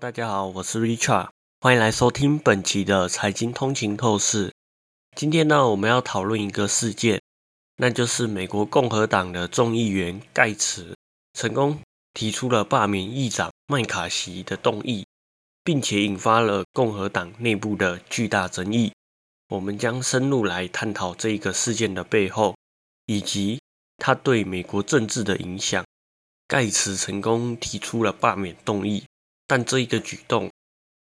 大家好，我是 Richard，欢迎来收听本期的财经通勤透视。今天呢，我们要讨论一个事件，那就是美国共和党的众议员盖茨成功提出了罢免议长麦卡锡的动议，并且引发了共和党内部的巨大争议。我们将深入来探讨这一个事件的背后，以及它对美国政治的影响。盖茨成功提出了罢免动议。但这一个举动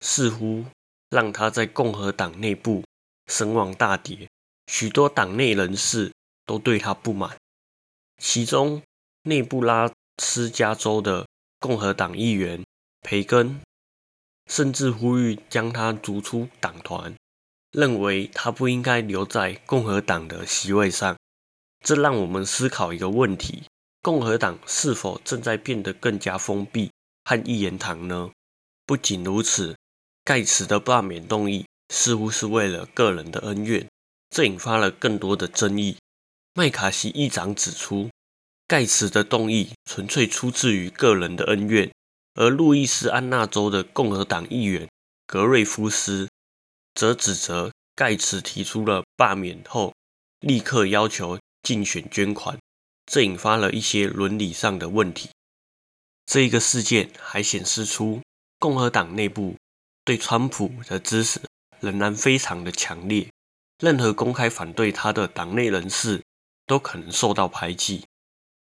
似乎让他在共和党内部声望大跌，许多党内人士都对他不满。其中，内布拉斯加州的共和党议员培根甚至呼吁将他逐出党团，认为他不应该留在共和党的席位上。这让我们思考一个问题：共和党是否正在变得更加封闭和一言堂呢？不仅如此，盖茨的罢免动议似乎是为了个人的恩怨，这引发了更多的争议。麦卡锡议长指出，盖茨的动议纯粹出自于个人的恩怨，而路易斯安那州的共和党议员格瑞夫斯则指责盖茨提出了罢免后立刻要求竞选捐款，这引发了一些伦理上的问题。这一个事件还显示出。共和党内部对川普的支持仍然非常的强烈，任何公开反对他的党内人士都可能受到排挤。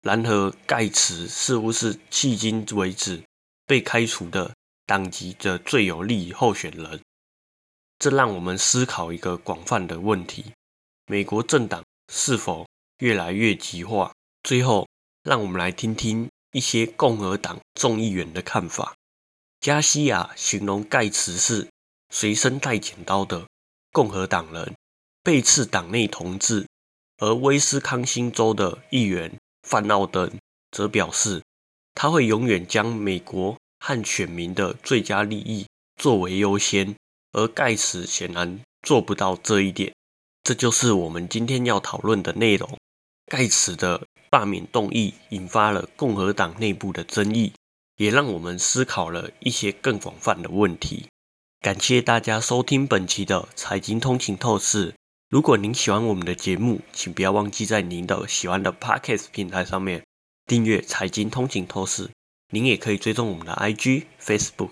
然而，盖茨似乎是迄今为止被开除的党籍的最有利候选人，这让我们思考一个广泛的问题：美国政党是否越来越极化？最后，让我们来听听一些共和党众议员的看法。加西亚形容盖茨是随身带剪刀的共和党人，背刺党内同志；而威斯康星州的议员范奥登则表示，他会永远将美国和选民的最佳利益作为优先。而盖茨显然做不到这一点，这就是我们今天要讨论的内容。盖茨的罢免动议引发了共和党内部的争议。也让我们思考了一些更广泛的问题。感谢大家收听本期的财经通勤透视。如果您喜欢我们的节目，请不要忘记在您的喜欢的 Podcast 平台上面订阅财经通勤透视。您也可以追踪我们的 IG、Facebook，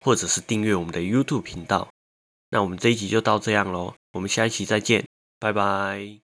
或者是订阅我们的 YouTube 频道。那我们这一集就到这样喽，我们下一期再见，拜拜。